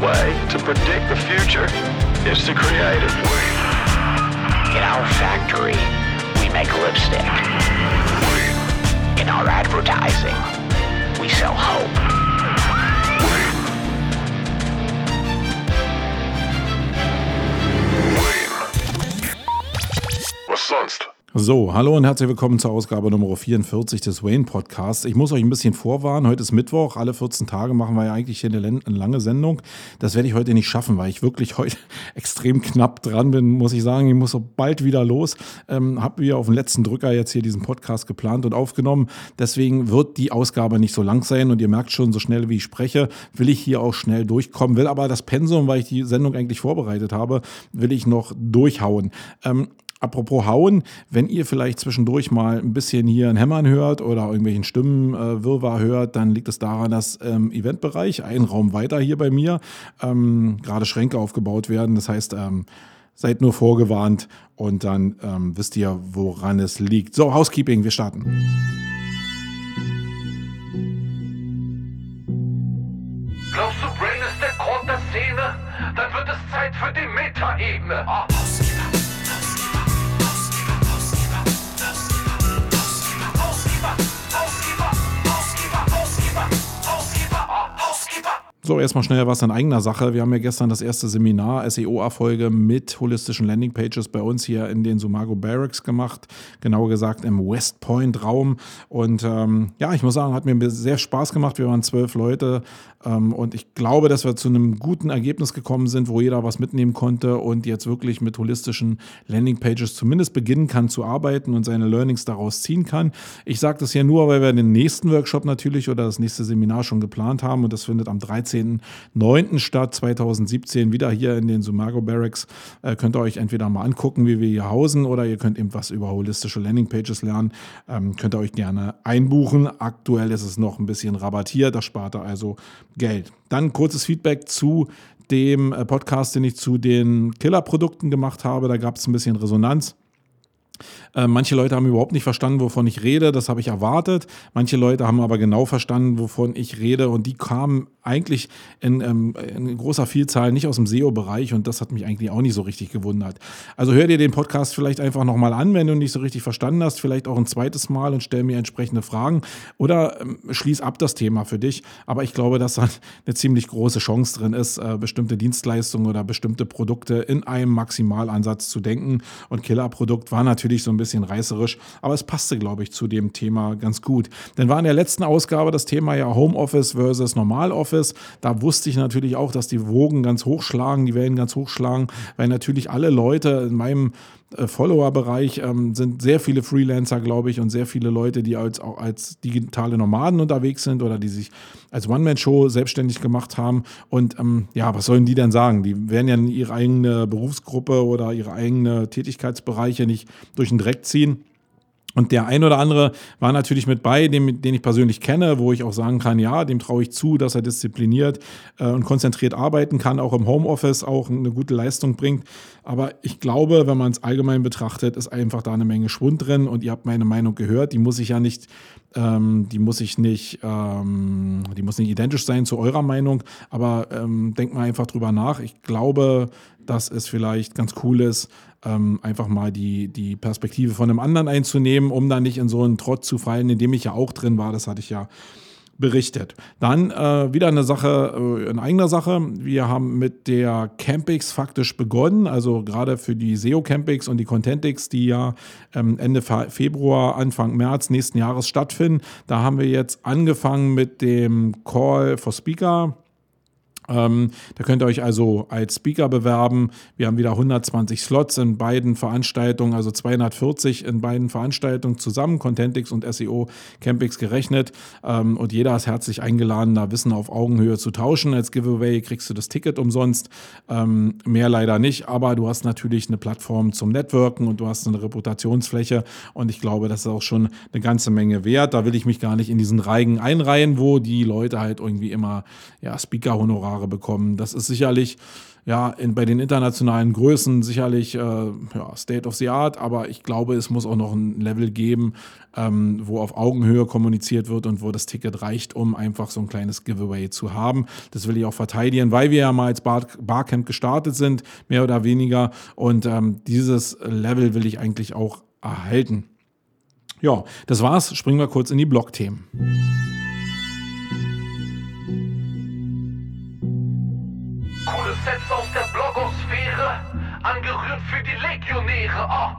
way to predict the future is to create it. In our factory, we make lipstick. In our advertising, we sell hope. Was sonst? So, hallo und herzlich willkommen zur Ausgabe Nummer 44 des Wayne Podcasts. Ich muss euch ein bisschen vorwarnen. Heute ist Mittwoch. Alle 14 Tage machen wir ja eigentlich hier eine, lange Sendung. Das werde ich heute nicht schaffen, weil ich wirklich heute extrem knapp dran bin, muss ich sagen. Ich muss so bald wieder los. Ähm, Habe wieder auf den letzten Drücker jetzt hier diesen Podcast geplant und aufgenommen. Deswegen wird die Ausgabe nicht so lang sein und ihr merkt schon, so schnell wie ich spreche, will ich hier auch schnell durchkommen. Will aber das Pensum, weil ich die Sendung eigentlich vorbereitet habe, will ich noch durchhauen. Ähm, Apropos Hauen, wenn ihr vielleicht zwischendurch mal ein bisschen hier ein Hämmern hört oder irgendwelchen Stimmenwirrwarr äh, hört, dann liegt es daran, dass im Eventbereich, ein Raum weiter hier bei mir, ähm, gerade Schränke aufgebaut werden. Das heißt, ähm, seid nur vorgewarnt und dann ähm, wisst ihr, woran es liegt. So, Housekeeping, wir starten. Glaubst du, Brain ist der Grund der Szene? Dann wird es Zeit für die Metaebene. Ah. So, erstmal schnell was in eigener Sache. Wir haben ja gestern das erste Seminar SEO-Erfolge mit holistischen Landingpages bei uns hier in den Sumago Barracks gemacht. Genauer gesagt im West Point Raum. Und ähm, ja, ich muss sagen, hat mir sehr Spaß gemacht. Wir waren zwölf Leute ähm, und ich glaube, dass wir zu einem guten Ergebnis gekommen sind, wo jeder was mitnehmen konnte und jetzt wirklich mit holistischen Landingpages zumindest beginnen kann zu arbeiten und seine Learnings daraus ziehen kann. Ich sage das hier nur, weil wir den nächsten Workshop natürlich oder das nächste Seminar schon geplant haben und das findet am 13. 18.09. statt, 2017, wieder hier in den Sumago Barracks. Äh, könnt ihr euch entweder mal angucken, wie wir hier hausen, oder ihr könnt eben was über holistische Landingpages lernen. Ähm, könnt ihr euch gerne einbuchen. Aktuell ist es noch ein bisschen rabattiert, da spart ihr also Geld. Dann kurzes Feedback zu dem äh, Podcast, den ich zu den Killer-Produkten gemacht habe. Da gab es ein bisschen Resonanz. Äh, manche Leute haben überhaupt nicht verstanden, wovon ich rede. Das habe ich erwartet. Manche Leute haben aber genau verstanden, wovon ich rede. Und die kamen eigentlich in, ähm, in großer Vielzahl nicht aus dem SEO-Bereich. Und das hat mich eigentlich auch nicht so richtig gewundert. Also hör dir den Podcast vielleicht einfach nochmal an, wenn du nicht so richtig verstanden hast. Vielleicht auch ein zweites Mal und stell mir entsprechende Fragen. Oder ähm, schließ ab das Thema für dich. Aber ich glaube, dass da eine ziemlich große Chance drin ist, äh, bestimmte Dienstleistungen oder bestimmte Produkte in einem Maximalansatz zu denken. Und Killerprodukt war natürlich so ein bisschen reißerisch, aber es passte, glaube ich, zu dem Thema ganz gut. Denn war in der letzten Ausgabe das Thema ja Homeoffice versus Normaloffice. Da wusste ich natürlich auch, dass die Wogen ganz hochschlagen, die Wellen ganz hochschlagen, weil natürlich alle Leute in meinem äh, Follower-Bereich ähm, sind sehr viele Freelancer, glaube ich, und sehr viele Leute, die als, auch als digitale Nomaden unterwegs sind oder die sich als One-Man-Show selbstständig gemacht haben. Und ähm, ja, was sollen die denn sagen? Die werden ja ihre eigene Berufsgruppe oder ihre eigene Tätigkeitsbereiche nicht durch den Dreck ziehen. Und der ein oder andere war natürlich mit bei, den, den ich persönlich kenne, wo ich auch sagen kann, ja, dem traue ich zu, dass er diszipliniert äh, und konzentriert arbeiten kann, auch im Homeoffice auch eine gute Leistung bringt. Aber ich glaube, wenn man es allgemein betrachtet, ist einfach da eine Menge Schwund drin und ihr habt meine Meinung gehört. Die muss ich ja nicht, ähm, die muss ich nicht, ähm, die muss nicht identisch sein zu eurer Meinung, aber ähm, denkt mal einfach drüber nach. Ich glaube, dass es vielleicht ganz cool ist, ähm, einfach mal die, die Perspektive von einem anderen einzunehmen, um dann nicht in so einen Trott zu fallen, in dem ich ja auch drin war. Das hatte ich ja berichtet. Dann äh, wieder eine Sache, äh, eine eigene Sache. Wir haben mit der Campix faktisch begonnen, also gerade für die SEO Campix und die Contentix, die ja ähm, Ende Februar, Anfang März nächsten Jahres stattfinden. Da haben wir jetzt angefangen mit dem Call for Speaker ähm, da könnt ihr euch also als Speaker bewerben. Wir haben wieder 120 Slots in beiden Veranstaltungen, also 240 in beiden Veranstaltungen zusammen, Contentix und SEO Campix gerechnet. Ähm, und jeder ist herzlich eingeladen, da Wissen auf Augenhöhe zu tauschen. Als Giveaway kriegst du das Ticket umsonst. Ähm, mehr leider nicht, aber du hast natürlich eine Plattform zum Networken und du hast eine Reputationsfläche. Und ich glaube, das ist auch schon eine ganze Menge wert. Da will ich mich gar nicht in diesen Reigen einreihen, wo die Leute halt irgendwie immer ja, Speaker-Honorar Honorare bekommen. Das ist sicherlich ja, in, bei den internationalen Größen sicherlich äh, ja, State of the Art, aber ich glaube, es muss auch noch ein Level geben, ähm, wo auf Augenhöhe kommuniziert wird und wo das Ticket reicht, um einfach so ein kleines Giveaway zu haben. Das will ich auch verteidigen, weil wir ja mal als Bar Barcamp gestartet sind, mehr oder weniger. Und ähm, dieses Level will ich eigentlich auch erhalten. Ja, das war's. Springen wir kurz in die Blog-Themen. Sets aus der Blogosphäre, angerührt für die Legionäre. Oh.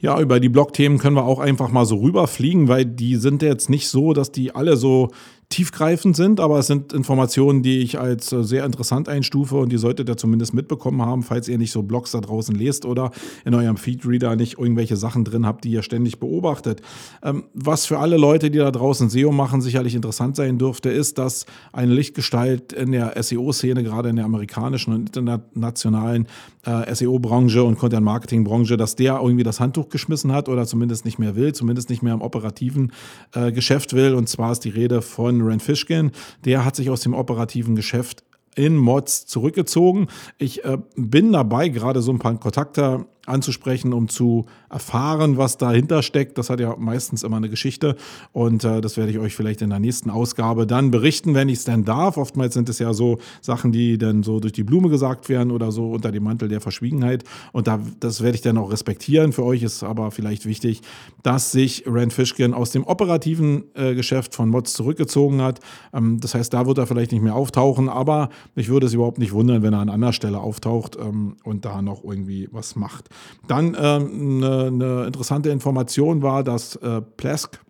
Ja, über die Blog-Themen können wir auch einfach mal so rüberfliegen, weil die sind jetzt nicht so, dass die alle so tiefgreifend sind, aber es sind Informationen, die ich als äh, sehr interessant einstufe und die solltet ihr zumindest mitbekommen haben, falls ihr nicht so Blogs da draußen lest oder in eurem Feedreader nicht irgendwelche Sachen drin habt, die ihr ständig beobachtet. Ähm, was für alle Leute, die da draußen SEO machen, sicherlich interessant sein dürfte, ist, dass eine Lichtgestalt in der SEO-Szene, gerade in der amerikanischen und internationalen äh, SEO-Branche und Content-Marketing-Branche, dass der irgendwie das Handtuch geschmissen hat oder zumindest nicht mehr will, zumindest nicht mehr im operativen äh, Geschäft will. Und zwar ist die Rede von Rand Fishkin. Der hat sich aus dem operativen Geschäft in Mods zurückgezogen. Ich äh, bin dabei, gerade so ein paar Kontakte anzusprechen, um zu erfahren, was dahinter steckt. Das hat ja meistens immer eine Geschichte und äh, das werde ich euch vielleicht in der nächsten Ausgabe dann berichten, wenn ich es denn darf. Oftmals sind es ja so Sachen, die dann so durch die Blume gesagt werden oder so unter dem Mantel der Verschwiegenheit und da, das werde ich dann auch respektieren. Für euch ist aber vielleicht wichtig, dass sich Rand Fishkin aus dem operativen äh, Geschäft von Mods zurückgezogen hat. Ähm, das heißt, da wird er vielleicht nicht mehr auftauchen, aber mich würde es überhaupt nicht wundern, wenn er an anderer Stelle auftaucht ähm, und da noch irgendwie was macht. Dann ähm, eine, eine interessante Information war, dass äh, Plesk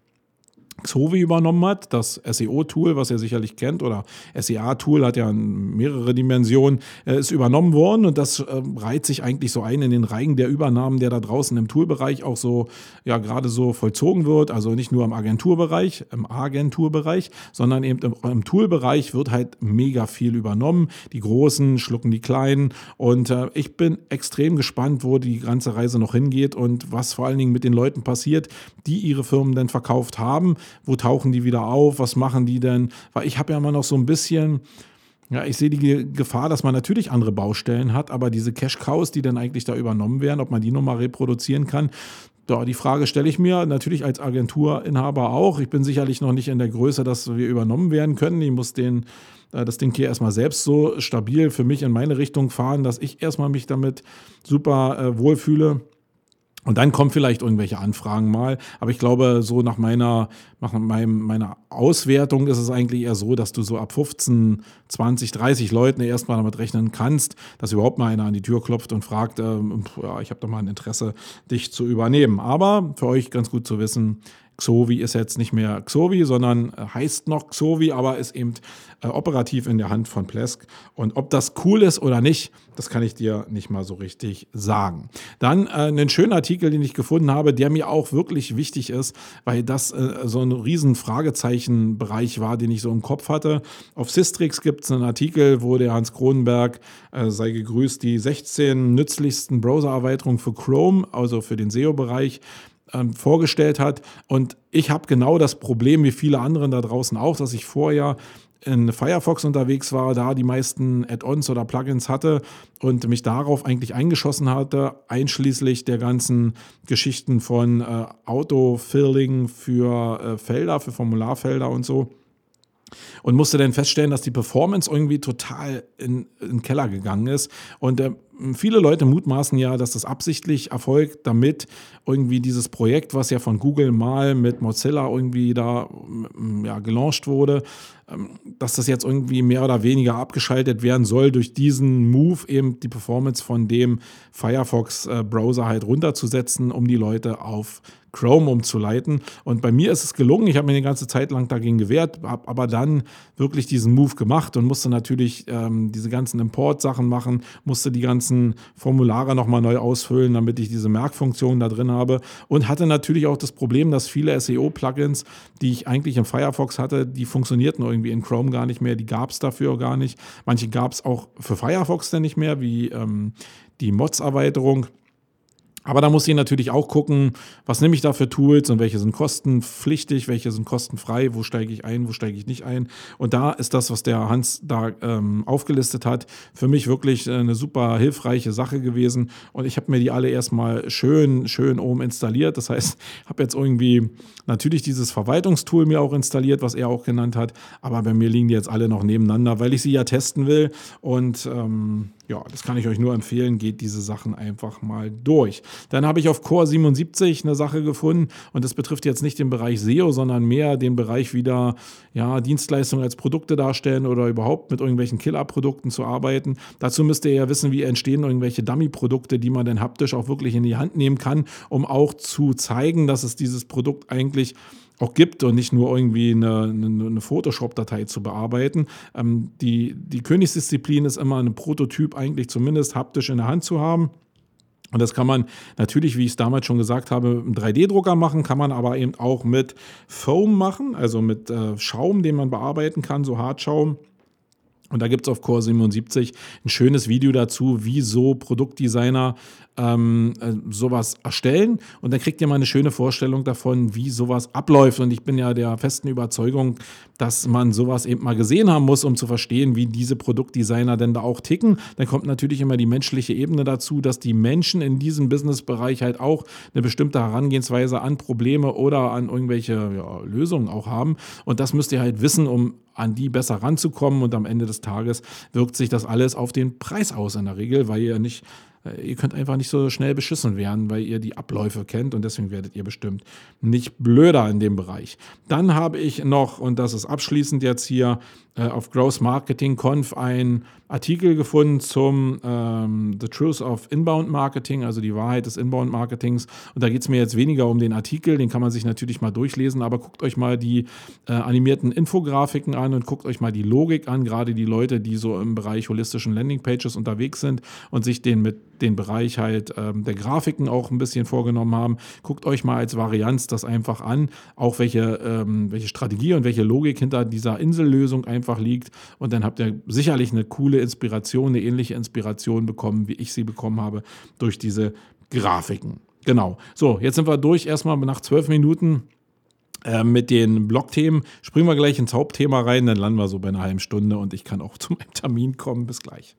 Xovi übernommen hat, das SEO-Tool, was ihr sicherlich kennt, oder SEA-Tool hat ja mehrere Dimensionen, äh, ist übernommen worden und das äh, reiht sich eigentlich so ein in den Reigen der Übernahmen, der da draußen im Toolbereich auch so, ja, gerade so vollzogen wird. Also nicht nur im Agenturbereich, im Agenturbereich, sondern eben im, im Toolbereich wird halt mega viel übernommen. Die Großen schlucken die Kleinen und äh, ich bin extrem gespannt, wo die ganze Reise noch hingeht und was vor allen Dingen mit den Leuten passiert, die ihre Firmen denn verkauft haben wo tauchen die wieder auf, was machen die denn? Weil ich habe ja immer noch so ein bisschen, ja, ich sehe die Gefahr, dass man natürlich andere Baustellen hat, aber diese Cash-Cows, die dann eigentlich da übernommen werden, ob man die nochmal reproduzieren kann, ja, die Frage stelle ich mir natürlich als Agenturinhaber auch. Ich bin sicherlich noch nicht in der Größe, dass wir übernommen werden können. Ich muss den, äh, das Ding hier erstmal selbst so stabil für mich in meine Richtung fahren, dass ich erstmal mich damit super äh, wohlfühle. Und dann kommen vielleicht irgendwelche Anfragen mal. Aber ich glaube, so nach meiner, nach meinem, meiner Auswertung ist es eigentlich eher so, dass du so ab 15, 20, 30 Leuten erstmal damit rechnen kannst, dass überhaupt mal einer an die Tür klopft und fragt, äh, ja, ich habe da mal ein Interesse, dich zu übernehmen. Aber für euch ganz gut zu wissen, Xovi ist jetzt nicht mehr Xovi, sondern äh, heißt noch Xovi, aber ist eben äh, operativ in der Hand von Plesk. Und ob das cool ist oder nicht, das kann ich dir nicht mal so richtig sagen. Dann äh, einen schönen Artikel, den ich gefunden habe, der mir auch wirklich wichtig ist, weil das äh, so ein riesen Fragezeichenbereich war, den ich so im Kopf hatte. Auf Sistrix gibt es einen Artikel, wo der Hans Kronenberg, äh, sei gegrüßt, die 16 nützlichsten Browser-Erweiterungen für Chrome, also für den SEO-Bereich, ähm, vorgestellt hat. Und ich habe genau das Problem wie viele anderen da draußen auch, dass ich vorher in Firefox unterwegs war, da die meisten Add-ons oder Plugins hatte und mich darauf eigentlich eingeschossen hatte, einschließlich der ganzen Geschichten von äh, Autofilling für äh, Felder, für Formularfelder und so. Und musste dann feststellen, dass die Performance irgendwie total in, in den Keller gegangen ist. Und äh, viele Leute mutmaßen ja, dass das absichtlich erfolgt, damit irgendwie dieses Projekt, was ja von Google mal mit Mozilla irgendwie da ja, gelauncht wurde, ähm, dass das jetzt irgendwie mehr oder weniger abgeschaltet werden soll, durch diesen Move eben die Performance von dem Firefox-Browser halt runterzusetzen, um die Leute auf Chrome umzuleiten. Und bei mir ist es gelungen. Ich habe mir eine ganze Zeit lang dagegen gewehrt, habe aber dann wirklich diesen Move gemacht und musste natürlich ähm, diese ganzen Import-Sachen machen, musste die ganzen Formulare nochmal neu ausfüllen, damit ich diese Merkfunktion da drin habe. Und hatte natürlich auch das Problem, dass viele SEO-Plugins, die ich eigentlich im Firefox hatte, die funktionierten irgendwie in Chrome gar nicht mehr. Die gab es dafür gar nicht. Manche gab es auch für Firefox dann nicht mehr, wie ähm, die Mods-Erweiterung. Aber da muss ich natürlich auch gucken, was nehme ich da für Tools und welche sind kostenpflichtig, welche sind kostenfrei, wo steige ich ein, wo steige ich nicht ein. Und da ist das, was der Hans da ähm, aufgelistet hat, für mich wirklich äh, eine super hilfreiche Sache gewesen. Und ich habe mir die alle erstmal schön, schön oben installiert. Das heißt, habe jetzt irgendwie natürlich dieses Verwaltungstool mir auch installiert, was er auch genannt hat. Aber bei mir liegen die jetzt alle noch nebeneinander, weil ich sie ja testen will. Und ähm, ja, das kann ich euch nur empfehlen. Geht diese Sachen einfach mal durch. Dann habe ich auf Core 77 eine Sache gefunden und das betrifft jetzt nicht den Bereich SEO, sondern mehr den Bereich wieder ja, Dienstleistungen als Produkte darstellen oder überhaupt mit irgendwelchen Killer-Produkten zu arbeiten. Dazu müsst ihr ja wissen, wie entstehen irgendwelche Dummy-Produkte, die man dann haptisch auch wirklich in die Hand nehmen kann, um auch zu zeigen, dass es dieses Produkt eigentlich auch gibt und nicht nur irgendwie eine, eine, eine Photoshop-Datei zu bearbeiten. Ähm, die, die Königsdisziplin ist immer ein Prototyp eigentlich zumindest haptisch in der Hand zu haben. Und das kann man natürlich, wie ich es damals schon gesagt habe, mit einem 3D-Drucker machen, kann man aber eben auch mit Foam machen, also mit äh, Schaum, den man bearbeiten kann, so Hartschaum. Und da gibt es auf Core 77 ein schönes Video dazu, wie so Produktdesigner ähm, äh, sowas erstellen. Und dann kriegt ihr mal eine schöne Vorstellung davon, wie sowas abläuft. Und ich bin ja der festen Überzeugung, dass man sowas eben mal gesehen haben muss, um zu verstehen, wie diese Produktdesigner denn da auch ticken. Dann kommt natürlich immer die menschliche Ebene dazu, dass die Menschen in diesem Businessbereich halt auch eine bestimmte Herangehensweise an Probleme oder an irgendwelche ja, Lösungen auch haben. Und das müsst ihr halt wissen, um an die besser ranzukommen. Und am Ende des Tages wirkt sich das alles auf den Preis aus in der Regel, weil ihr nicht ihr könnt einfach nicht so schnell beschissen werden, weil ihr die Abläufe kennt und deswegen werdet ihr bestimmt nicht blöder in dem Bereich. Dann habe ich noch, und das ist abschließend jetzt hier, äh, auf Growth Marketing Conf einen Artikel gefunden zum ähm, The Truth of Inbound Marketing, also die Wahrheit des Inbound Marketings. Und da geht es mir jetzt weniger um den Artikel, den kann man sich natürlich mal durchlesen, aber guckt euch mal die äh, animierten Infografiken an und guckt euch mal die Logik an, gerade die Leute, die so im Bereich holistischen Landingpages unterwegs sind und sich den mit den Bereich halt ähm, der Grafiken auch ein bisschen vorgenommen haben. Guckt euch mal als Varianz das einfach an, auch welche, ähm, welche Strategie und welche Logik hinter dieser Insellösung einfach liegt. Und dann habt ihr sicherlich eine coole Inspiration, eine ähnliche Inspiration bekommen, wie ich sie bekommen habe durch diese Grafiken. Genau. So, jetzt sind wir durch. Erstmal nach zwölf Minuten äh, mit den Blogthemen. Springen wir gleich ins Hauptthema rein, dann landen wir so bei einer halben Stunde und ich kann auch zu meinem Termin kommen. Bis gleich.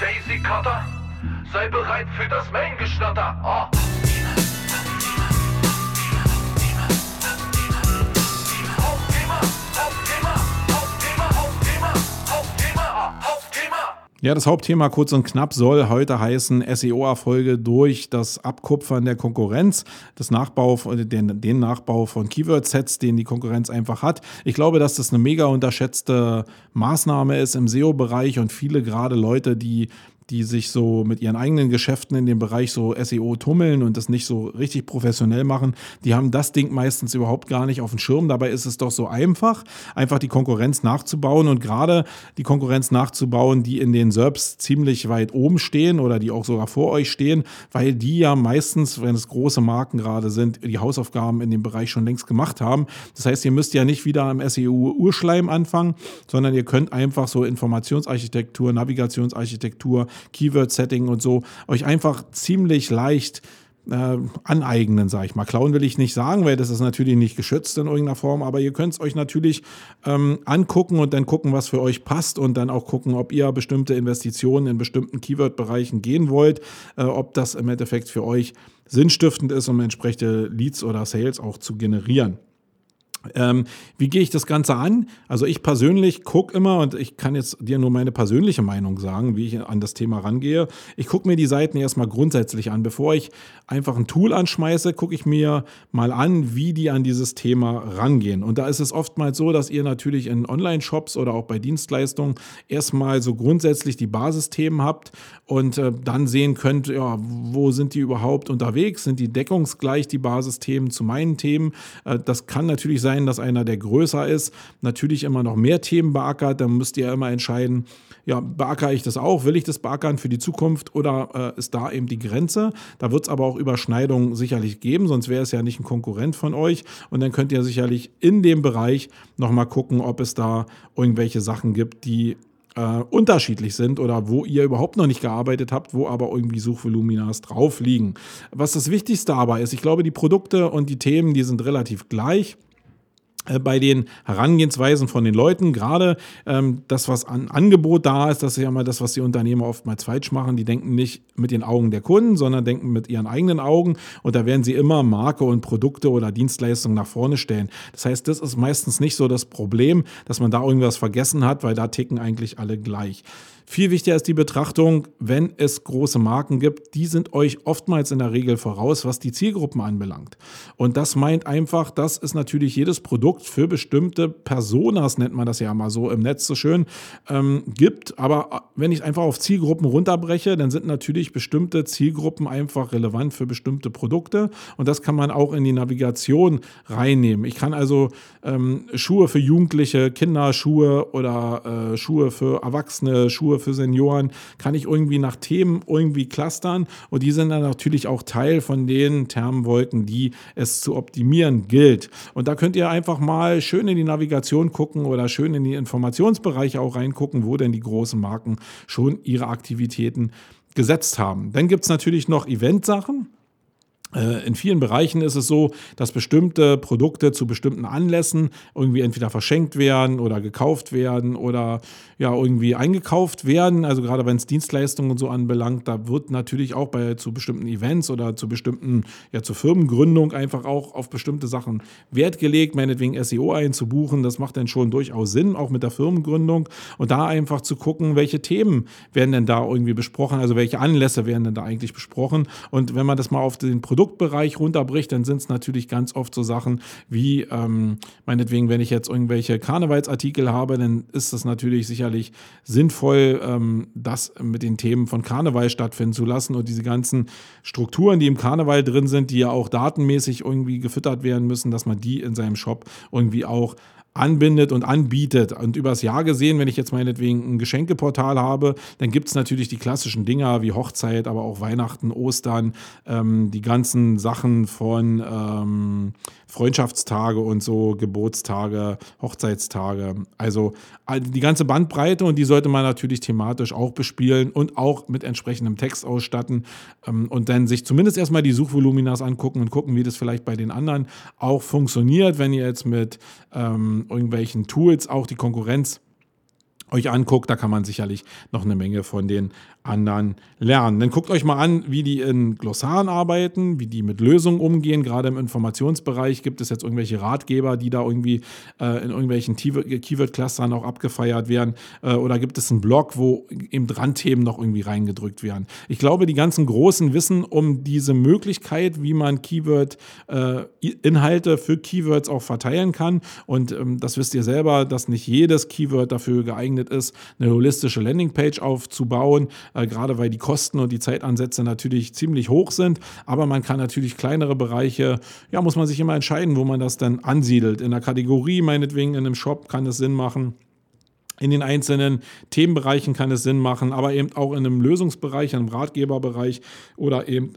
Daisy Cutter. Sei bereit für das Main-Geschnatter. Ah. Ja, das Hauptthema kurz und knapp soll heute heißen SEO-Erfolge durch das Abkupfern der Konkurrenz, das Nachbau, den, den Nachbau von Keyword-Sets, den die Konkurrenz einfach hat. Ich glaube, dass das eine mega unterschätzte Maßnahme ist im SEO-Bereich und viele gerade Leute, die die sich so mit ihren eigenen Geschäften in dem Bereich so SEO tummeln und das nicht so richtig professionell machen, die haben das Ding meistens überhaupt gar nicht auf dem Schirm. Dabei ist es doch so einfach, einfach die Konkurrenz nachzubauen und gerade die Konkurrenz nachzubauen, die in den SERPs ziemlich weit oben stehen oder die auch sogar vor euch stehen, weil die ja meistens, wenn es große Marken gerade sind, die Hausaufgaben in dem Bereich schon längst gemacht haben. Das heißt, ihr müsst ja nicht wieder im SEO-Urschleim anfangen, sondern ihr könnt einfach so Informationsarchitektur, Navigationsarchitektur, Keyword-Setting und so, euch einfach ziemlich leicht äh, aneignen, sage ich mal. Klauen will ich nicht sagen, weil das ist natürlich nicht geschützt in irgendeiner Form, aber ihr könnt es euch natürlich ähm, angucken und dann gucken, was für euch passt und dann auch gucken, ob ihr bestimmte Investitionen in bestimmten Keyword-Bereichen gehen wollt, äh, ob das im Endeffekt für euch sinnstiftend ist, um entsprechende Leads oder Sales auch zu generieren. Ähm, wie gehe ich das Ganze an? Also ich persönlich gucke immer, und ich kann jetzt dir nur meine persönliche Meinung sagen, wie ich an das Thema rangehe. Ich gucke mir die Seiten erstmal grundsätzlich an. Bevor ich einfach ein Tool anschmeiße, gucke ich mir mal an, wie die an dieses Thema rangehen. Und da ist es oftmals so, dass ihr natürlich in Online-Shops oder auch bei Dienstleistungen erstmal so grundsätzlich die Basisthemen habt und äh, dann sehen könnt, ja, wo sind die überhaupt unterwegs? Sind die deckungsgleich, die Basisthemen zu meinen Themen? Äh, das kann natürlich sein, sein, dass einer, der größer ist, natürlich immer noch mehr Themen beackert. Dann müsst ihr immer entscheiden, ja, beackere ich das auch? Will ich das beackern für die Zukunft oder äh, ist da eben die Grenze? Da wird es aber auch Überschneidungen sicherlich geben, sonst wäre es ja nicht ein Konkurrent von euch. Und dann könnt ihr sicherlich in dem Bereich nochmal gucken, ob es da irgendwelche Sachen gibt, die äh, unterschiedlich sind oder wo ihr überhaupt noch nicht gearbeitet habt, wo aber irgendwie Suchvoluminas drauf liegen. Was das Wichtigste aber ist, ich glaube, die Produkte und die Themen, die sind relativ gleich. Äh, bei den Herangehensweisen von den Leuten, gerade ähm, das, was an Angebot da ist, das ist ja mal das, was die Unternehmer oftmals falsch machen. Die denken nicht mit den Augen der Kunden, sondern denken mit ihren eigenen Augen und da werden sie immer Marke und Produkte oder Dienstleistungen nach vorne stellen. Das heißt, das ist meistens nicht so das Problem, dass man da irgendwas vergessen hat, weil da ticken eigentlich alle gleich. Viel wichtiger ist die Betrachtung, wenn es große Marken gibt, die sind euch oftmals in der Regel voraus, was die Zielgruppen anbelangt. Und das meint einfach, dass es natürlich jedes Produkt für bestimmte Personas, nennt man das ja mal so im Netz so schön, ähm, gibt. Aber wenn ich einfach auf Zielgruppen runterbreche, dann sind natürlich bestimmte Zielgruppen einfach relevant für bestimmte Produkte. Und das kann man auch in die Navigation reinnehmen. Ich kann also ähm, Schuhe für Jugendliche, Kinderschuhe oder äh, Schuhe für Erwachsene, Schuhe für Senioren, kann ich irgendwie nach Themen irgendwie clustern und die sind dann natürlich auch Teil von den Termenwolken, die es zu optimieren gilt. Und da könnt ihr einfach mal schön in die Navigation gucken oder schön in die Informationsbereiche auch reingucken, wo denn die großen Marken schon ihre Aktivitäten gesetzt haben. Dann gibt es natürlich noch Eventsachen. Äh, in vielen Bereichen ist es so, dass bestimmte Produkte zu bestimmten Anlässen irgendwie entweder verschenkt werden oder gekauft werden oder ja irgendwie eingekauft werden. Also gerade wenn es Dienstleistungen und so anbelangt, da wird natürlich auch bei zu bestimmten Events oder zu bestimmten, ja zur Firmengründung einfach auch auf bestimmte Sachen Wert gelegt, meinetwegen SEO einzubuchen. Das macht dann schon durchaus Sinn, auch mit der Firmengründung. Und da einfach zu gucken, welche Themen werden denn da irgendwie besprochen, also welche Anlässe werden denn da eigentlich besprochen. Und wenn man das mal auf den Produktbereich runterbricht, dann sind es natürlich ganz oft so Sachen wie, ähm, meinetwegen, wenn ich jetzt irgendwelche Karnevalsartikel habe, dann ist das natürlich sicherlich sicherlich sinnvoll, ähm, das mit den Themen von Karneval stattfinden zu lassen und diese ganzen Strukturen, die im Karneval drin sind, die ja auch datenmäßig irgendwie gefüttert werden müssen, dass man die in seinem Shop irgendwie auch anbindet und anbietet. Und übers Jahr gesehen, wenn ich jetzt meinetwegen ein Geschenkeportal habe, dann gibt es natürlich die klassischen Dinger wie Hochzeit, aber auch Weihnachten, Ostern, ähm, die ganzen Sachen von ähm, Freundschaftstage und so, Geburtstage, Hochzeitstage. Also die ganze Bandbreite und die sollte man natürlich thematisch auch bespielen und auch mit entsprechendem Text ausstatten ähm, und dann sich zumindest erstmal die Suchvoluminas angucken und gucken, wie das vielleicht bei den anderen auch funktioniert, wenn ihr jetzt mit ähm, irgendwelchen Tools auch die Konkurrenz euch anguckt, da kann man sicherlich noch eine Menge von den anderen lernen. Dann guckt euch mal an, wie die in Glossaren arbeiten, wie die mit Lösungen umgehen. Gerade im Informationsbereich gibt es jetzt irgendwelche Ratgeber, die da irgendwie äh, in irgendwelchen Keyword-Clustern auch abgefeiert werden. Äh, oder gibt es einen Blog, wo eben Randthemen noch irgendwie reingedrückt werden. Ich glaube, die ganzen Großen wissen um diese Möglichkeit, wie man Keyword-Inhalte äh, für Keywords auch verteilen kann. Und ähm, das wisst ihr selber, dass nicht jedes Keyword dafür geeignet ist, eine holistische Landingpage aufzubauen äh, gerade weil die Kosten und die Zeitansätze natürlich ziemlich hoch sind. Aber man kann natürlich kleinere Bereiche, ja, muss man sich immer entscheiden, wo man das dann ansiedelt. In der Kategorie, meinetwegen in einem Shop, kann es Sinn machen. In den einzelnen Themenbereichen kann es Sinn machen, aber eben auch in einem Lösungsbereich, einem Ratgeberbereich oder eben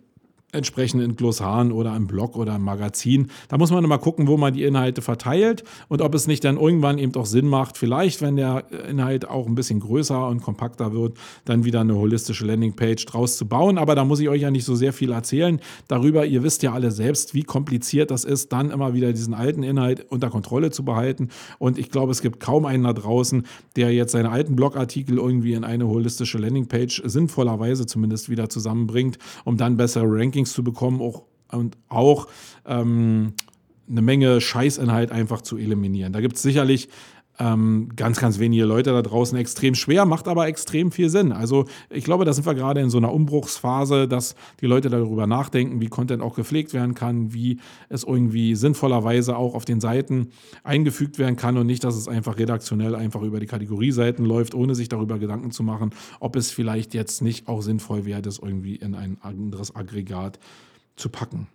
entsprechend in Glossaren oder im Blog oder im Magazin. Da muss man immer gucken, wo man die Inhalte verteilt und ob es nicht dann irgendwann eben auch Sinn macht, vielleicht, wenn der Inhalt auch ein bisschen größer und kompakter wird, dann wieder eine holistische Landingpage draus zu bauen. Aber da muss ich euch ja nicht so sehr viel erzählen darüber. Ihr wisst ja alle selbst, wie kompliziert das ist, dann immer wieder diesen alten Inhalt unter Kontrolle zu behalten. Und ich glaube, es gibt kaum einen da draußen, der jetzt seine alten Blogartikel irgendwie in eine holistische Landingpage sinnvollerweise zumindest wieder zusammenbringt, um dann bessere Rankings Rankings zu bekommen auch, und auch ähm, eine Menge Scheißinhalt einfach zu eliminieren. Da gibt es sicherlich ähm, ganz, ganz wenige Leute da draußen extrem schwer, macht aber extrem viel Sinn. Also ich glaube, da sind wir gerade in so einer Umbruchsphase, dass die Leute darüber nachdenken, wie Content auch gepflegt werden kann, wie es irgendwie sinnvollerweise auch auf den Seiten eingefügt werden kann und nicht, dass es einfach redaktionell einfach über die Kategorieseiten läuft, ohne sich darüber Gedanken zu machen, ob es vielleicht jetzt nicht auch sinnvoll wäre, das irgendwie in ein anderes Aggregat zu packen.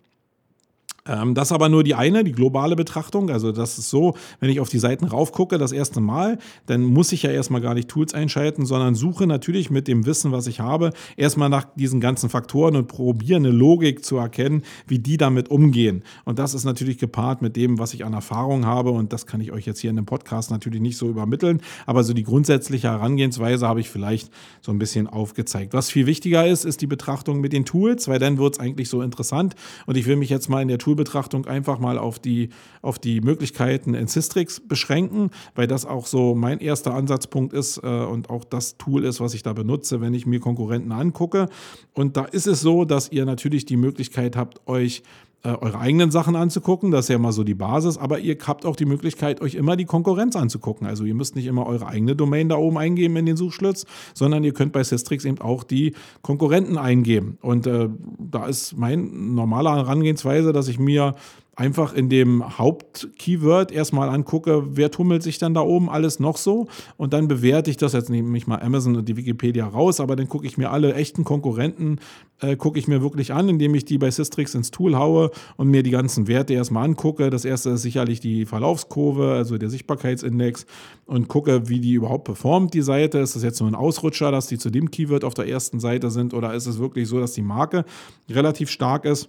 Ähm, das aber nur die eine, die globale Betrachtung. Also das ist so, wenn ich auf die Seiten raufgucke, das erste Mal, dann muss ich ja erstmal gar nicht Tools einschalten, sondern suche natürlich mit dem Wissen, was ich habe, erstmal nach diesen ganzen Faktoren und probiere eine Logik zu erkennen, wie die damit umgehen. Und das ist natürlich gepaart mit dem, was ich an Erfahrung habe. Und das kann ich euch jetzt hier in dem Podcast natürlich nicht so übermitteln. Aber so die grundsätzliche Herangehensweise habe ich vielleicht so ein bisschen aufgezeigt. Was viel wichtiger ist, ist die Betrachtung mit den Tools, weil dann wird es eigentlich so interessant. Und ich will mich jetzt mal in der Tool Toolbetrachtung einfach mal auf die, auf die Möglichkeiten in Systrix beschränken, weil das auch so mein erster Ansatzpunkt ist äh, und auch das Tool ist, was ich da benutze, wenn ich mir Konkurrenten angucke. Und da ist es so, dass ihr natürlich die Möglichkeit habt, euch eure eigenen Sachen anzugucken. Das ist ja immer so die Basis. Aber ihr habt auch die Möglichkeit, euch immer die Konkurrenz anzugucken. Also ihr müsst nicht immer eure eigene Domain da oben eingeben in den Suchschlitz, sondern ihr könnt bei Systrix eben auch die Konkurrenten eingeben. Und äh, da ist mein normaler Herangehensweise, dass ich mir einfach in dem Hauptkeyword erstmal angucke, wer tummelt sich dann da oben alles noch so und dann bewerte ich das, jetzt nehme ich mal Amazon und die Wikipedia raus, aber dann gucke ich mir alle echten Konkurrenten, äh, gucke ich mir wirklich an, indem ich die bei Systrix ins Tool haue und mir die ganzen Werte erstmal angucke. Das erste ist sicherlich die Verlaufskurve, also der Sichtbarkeitsindex und gucke, wie die überhaupt performt, die Seite. Ist das jetzt nur ein Ausrutscher, dass die zu dem Keyword auf der ersten Seite sind oder ist es wirklich so, dass die Marke relativ stark ist?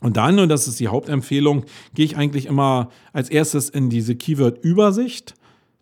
Und dann, und das ist die Hauptempfehlung, gehe ich eigentlich immer als erstes in diese Keyword-Übersicht,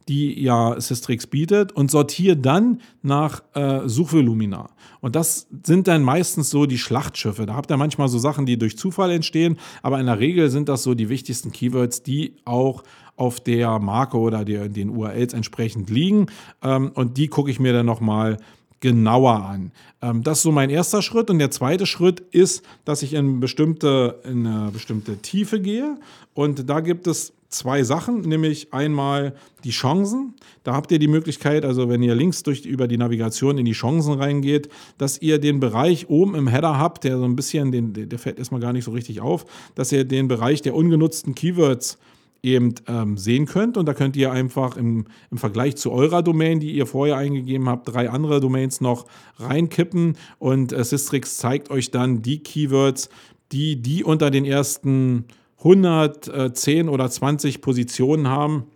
die ja Systrix bietet, und sortiere dann nach äh, Suchvolumina. Und das sind dann meistens so die Schlachtschiffe. Da habt ihr manchmal so Sachen, die durch Zufall entstehen, aber in der Regel sind das so die wichtigsten Keywords, die auch auf der Marke oder der, den URLs entsprechend liegen. Ähm, und die gucke ich mir dann nochmal genauer an. Ähm, das ist so mein erster Schritt. Und der zweite Schritt ist, dass ich in, bestimmte, in eine bestimmte Tiefe gehe. Und da gibt es zwei Sachen, nämlich einmal die Chancen. Da habt ihr die Möglichkeit, also wenn ihr links durch, über die Navigation in die Chancen reingeht, dass ihr den Bereich oben im Header habt, der so ein bisschen, den, der fällt erstmal gar nicht so richtig auf, dass ihr den Bereich der ungenutzten Keywords eben ähm, sehen könnt. Und da könnt ihr einfach im, im Vergleich zu eurer Domain, die ihr vorher eingegeben habt, drei andere Domains noch reinkippen. Und äh, Systrix zeigt euch dann die Keywords, die die unter den ersten 110 oder 20 Positionen haben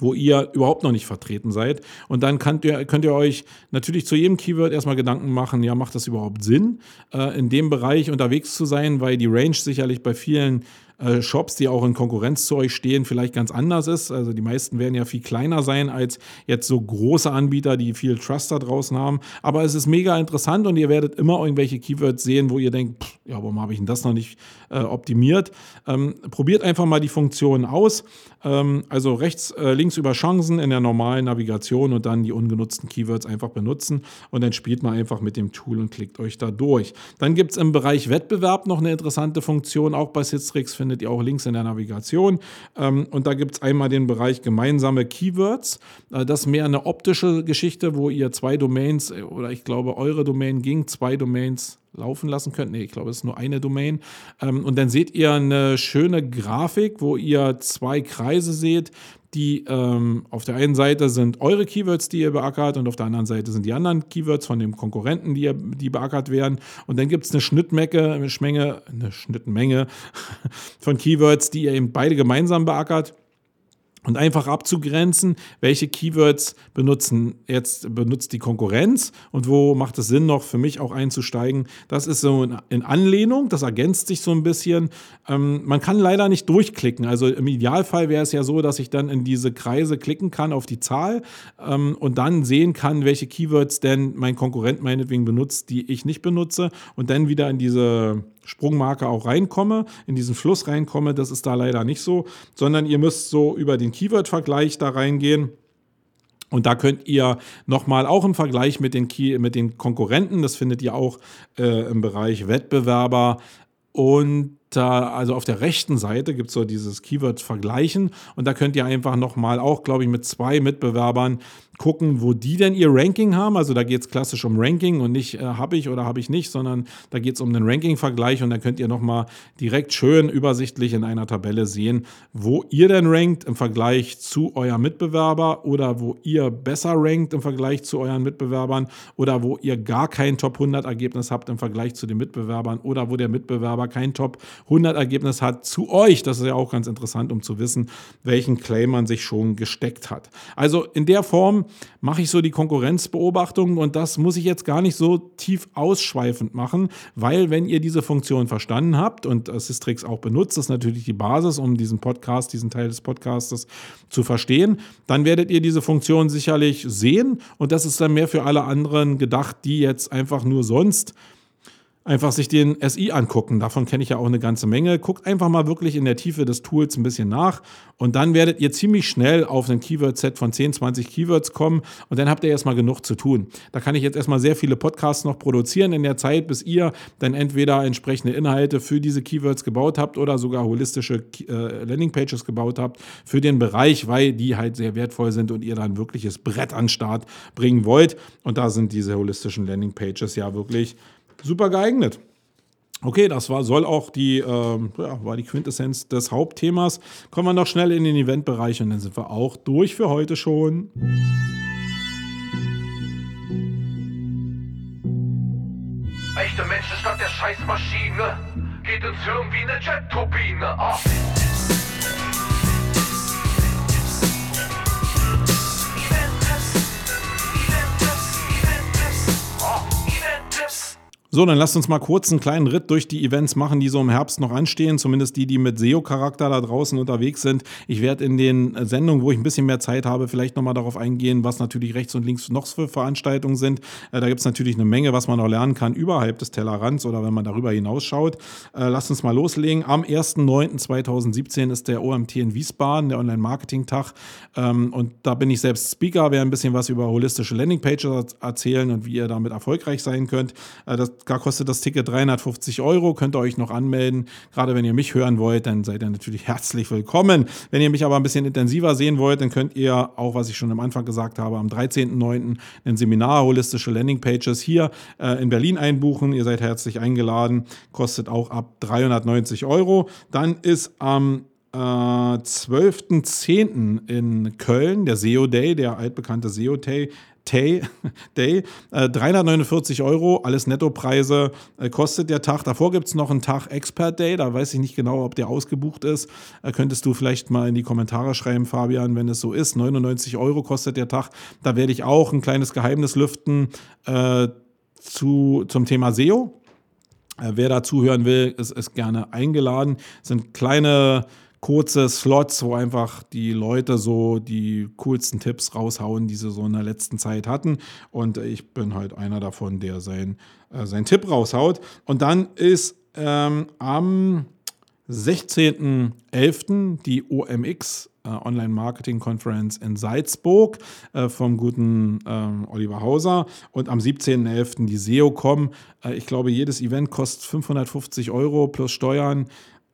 wo ihr überhaupt noch nicht vertreten seid. Und dann könnt ihr, könnt ihr euch natürlich zu jedem Keyword erstmal Gedanken machen, ja, macht das überhaupt Sinn, äh, in dem Bereich unterwegs zu sein, weil die Range sicherlich bei vielen äh, Shops, die auch in Konkurrenz zu euch stehen, vielleicht ganz anders ist. Also die meisten werden ja viel kleiner sein als jetzt so große Anbieter, die viel Trust da draußen haben. Aber es ist mega interessant und ihr werdet immer irgendwelche Keywords sehen, wo ihr denkt, pff, ja, warum habe ich denn das noch nicht äh, optimiert? Ähm, probiert einfach mal die Funktionen aus. Ähm, also rechts, äh, links über Chancen in der normalen Navigation und dann die ungenutzten Keywords einfach benutzen und dann spielt man einfach mit dem Tool und klickt euch da durch. Dann gibt es im Bereich Wettbewerb noch eine interessante Funktion, auch bei Sitztricks findet ihr auch links in der Navigation. Ähm, und da gibt es einmal den Bereich gemeinsame Keywords. Äh, das ist mehr eine optische Geschichte, wo ihr zwei Domains äh, oder ich glaube eure Domain ging, zwei Domains laufen lassen könnt. Nee, ich glaube, es ist nur eine Domain. Ähm, und dann seht ihr eine schöne Grafik, wo ihr zwei Kreise seht, die ähm, auf der einen Seite sind eure Keywords, die ihr beackert, und auf der anderen Seite sind die anderen Keywords von dem Konkurrenten, die, die beackert werden. Und dann gibt es eine Schnittmenge, eine, Schmenge, eine Schnittmenge von Keywords, die ihr eben beide gemeinsam beackert und einfach abzugrenzen, welche Keywords benutzen jetzt benutzt die Konkurrenz und wo macht es Sinn noch für mich auch einzusteigen. Das ist so in Anlehnung, das ergänzt sich so ein bisschen. Ähm, man kann leider nicht durchklicken. Also im Idealfall wäre es ja so, dass ich dann in diese Kreise klicken kann auf die Zahl ähm, und dann sehen kann, welche Keywords denn mein Konkurrent meinetwegen benutzt, die ich nicht benutze und dann wieder in diese Sprungmarke auch reinkomme, in diesen Fluss reinkomme. Das ist da leider nicht so, sondern ihr müsst so über den Keyword-Vergleich da reingehen. Und da könnt ihr nochmal auch im Vergleich mit den, Key, mit den Konkurrenten, das findet ihr auch äh, im Bereich Wettbewerber und da, also auf der rechten Seite gibt es so dieses Keyword vergleichen und da könnt ihr einfach nochmal auch, glaube ich, mit zwei Mitbewerbern gucken, wo die denn ihr Ranking haben. Also da geht es klassisch um Ranking und nicht äh, habe ich oder habe ich nicht, sondern da geht es um den Ranking-Vergleich und da könnt ihr nochmal direkt schön übersichtlich in einer Tabelle sehen, wo ihr denn rankt im Vergleich zu eurem Mitbewerber oder wo ihr besser rankt im Vergleich zu euren Mitbewerbern oder wo ihr gar kein Top 100 Ergebnis habt im Vergleich zu den Mitbewerbern oder wo der Mitbewerber kein Top 100 Ergebnis hat zu euch. Das ist ja auch ganz interessant, um zu wissen, welchen Claim man sich schon gesteckt hat. Also in der Form mache ich so die Konkurrenzbeobachtung und das muss ich jetzt gar nicht so tief ausschweifend machen, weil wenn ihr diese Funktion verstanden habt und Systrix auch benutzt, ist natürlich die Basis, um diesen Podcast, diesen Teil des Podcastes zu verstehen, dann werdet ihr diese Funktion sicherlich sehen und das ist dann mehr für alle anderen gedacht, die jetzt einfach nur sonst einfach sich den SI angucken. Davon kenne ich ja auch eine ganze Menge. Guckt einfach mal wirklich in der Tiefe des Tools ein bisschen nach und dann werdet ihr ziemlich schnell auf ein Keyword-Set von 10, 20 Keywords kommen und dann habt ihr erstmal genug zu tun. Da kann ich jetzt erstmal sehr viele Podcasts noch produzieren in der Zeit, bis ihr dann entweder entsprechende Inhalte für diese Keywords gebaut habt oder sogar holistische äh, Landingpages gebaut habt für den Bereich, weil die halt sehr wertvoll sind und ihr dann wirkliches Brett an Start bringen wollt. Und da sind diese holistischen Landingpages ja wirklich super geeignet. Okay, das war, soll auch die, ähm, ja, war die Quintessenz des Hauptthemas. Kommen wir noch schnell in den Eventbereich und dann sind wir auch durch für heute schon. Echte Menschen statt der Scheißmaschine. Geht ins Hirn wie eine Jet-Turbine. Ah. So, dann lasst uns mal kurz einen kleinen Ritt durch die Events machen, die so im Herbst noch anstehen, zumindest die, die mit SEO-Charakter da draußen unterwegs sind. Ich werde in den Sendungen, wo ich ein bisschen mehr Zeit habe, vielleicht nochmal darauf eingehen, was natürlich rechts und links noch für Veranstaltungen sind. Äh, da gibt es natürlich eine Menge, was man noch lernen kann überhalb des Tellerrands oder wenn man darüber hinausschaut. Äh, lasst uns mal loslegen. Am 1.9.2017 ist der OMT in Wiesbaden, der Online-Marketing-Tag. Ähm, und da bin ich selbst Speaker, werde ein bisschen was über holistische Landingpages erzählen und wie ihr damit erfolgreich sein könnt. Äh, das da kostet das Ticket 350 Euro, könnt ihr euch noch anmelden. Gerade wenn ihr mich hören wollt, dann seid ihr natürlich herzlich willkommen. Wenn ihr mich aber ein bisschen intensiver sehen wollt, dann könnt ihr auch, was ich schon am Anfang gesagt habe, am 13.09. ein Seminar Holistische Landingpages hier äh, in Berlin einbuchen. Ihr seid herzlich eingeladen, kostet auch ab 390 Euro. Dann ist am äh, 12.10. in Köln, der SEO Day, der altbekannte SEO Day, Day, Day äh, 349 Euro, alles Nettopreise äh, kostet der Tag. Davor gibt es noch einen Tag Expert Day, da weiß ich nicht genau, ob der ausgebucht ist. Äh, könntest du vielleicht mal in die Kommentare schreiben, Fabian, wenn es so ist. 99 Euro kostet der Tag. Da werde ich auch ein kleines Geheimnis lüften äh, zu, zum Thema SEO. Äh, wer da zuhören will, ist, ist gerne eingeladen. Das sind kleine kurze Slots, wo einfach die Leute so die coolsten Tipps raushauen, die sie so in der letzten Zeit hatten. Und ich bin halt einer davon, der sein, äh, seinen Tipp raushaut. Und dann ist ähm, am 16.11. die OMX äh, Online Marketing Conference in Salzburg äh, vom guten ähm, Oliver Hauser und am 17.11. die SEOCom. Äh, ich glaube, jedes Event kostet 550 Euro plus Steuern.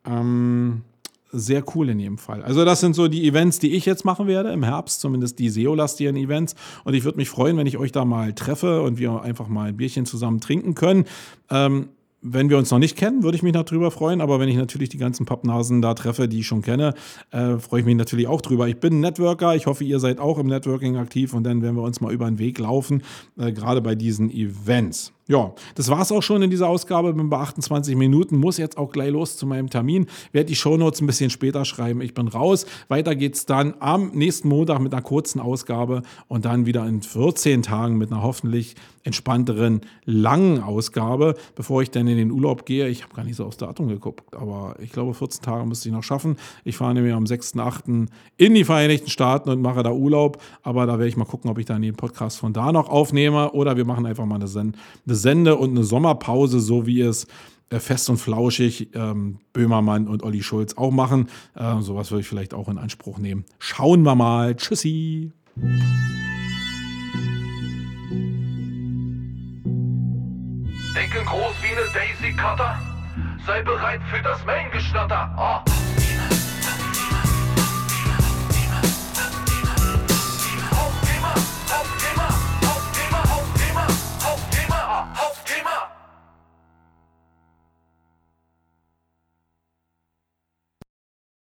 Ähm, sehr cool in jedem Fall. Also das sind so die Events, die ich jetzt machen werde im Herbst, zumindest die SEO-lastigen Events. Und ich würde mich freuen, wenn ich euch da mal treffe und wir einfach mal ein Bierchen zusammen trinken können. Ähm, wenn wir uns noch nicht kennen, würde ich mich darüber freuen. Aber wenn ich natürlich die ganzen Pappnasen da treffe, die ich schon kenne, äh, freue ich mich natürlich auch drüber. Ich bin ein Networker. Ich hoffe, ihr seid auch im Networking aktiv und dann werden wir uns mal über den Weg laufen, äh, gerade bei diesen Events. Ja, das war es auch schon in dieser Ausgabe. Bin bei 28 Minuten, muss jetzt auch gleich los zu meinem Termin. Werde die Shownotes ein bisschen später schreiben. Ich bin raus. Weiter geht's dann am nächsten Montag mit einer kurzen Ausgabe und dann wieder in 14 Tagen mit einer hoffentlich entspannteren, langen Ausgabe, bevor ich dann in den Urlaub gehe. Ich habe gar nicht so aufs Datum geguckt, aber ich glaube, 14 Tage müsste ich noch schaffen. Ich fahre nämlich am 6.8. in die Vereinigten Staaten und mache da Urlaub. Aber da werde ich mal gucken, ob ich dann den Podcast von da noch aufnehme oder wir machen einfach mal eine, Sen eine Sende- und eine Sommerpause, so wie es äh, fest und flauschig ähm, Böhmermann und Olli Schulz auch machen. Äh, sowas würde ich vielleicht auch in Anspruch nehmen. Schauen wir mal. Tschüssi. Denken groß wie eine Daisy Cutter. Sei bereit für das Main-Geschnatter. Ah.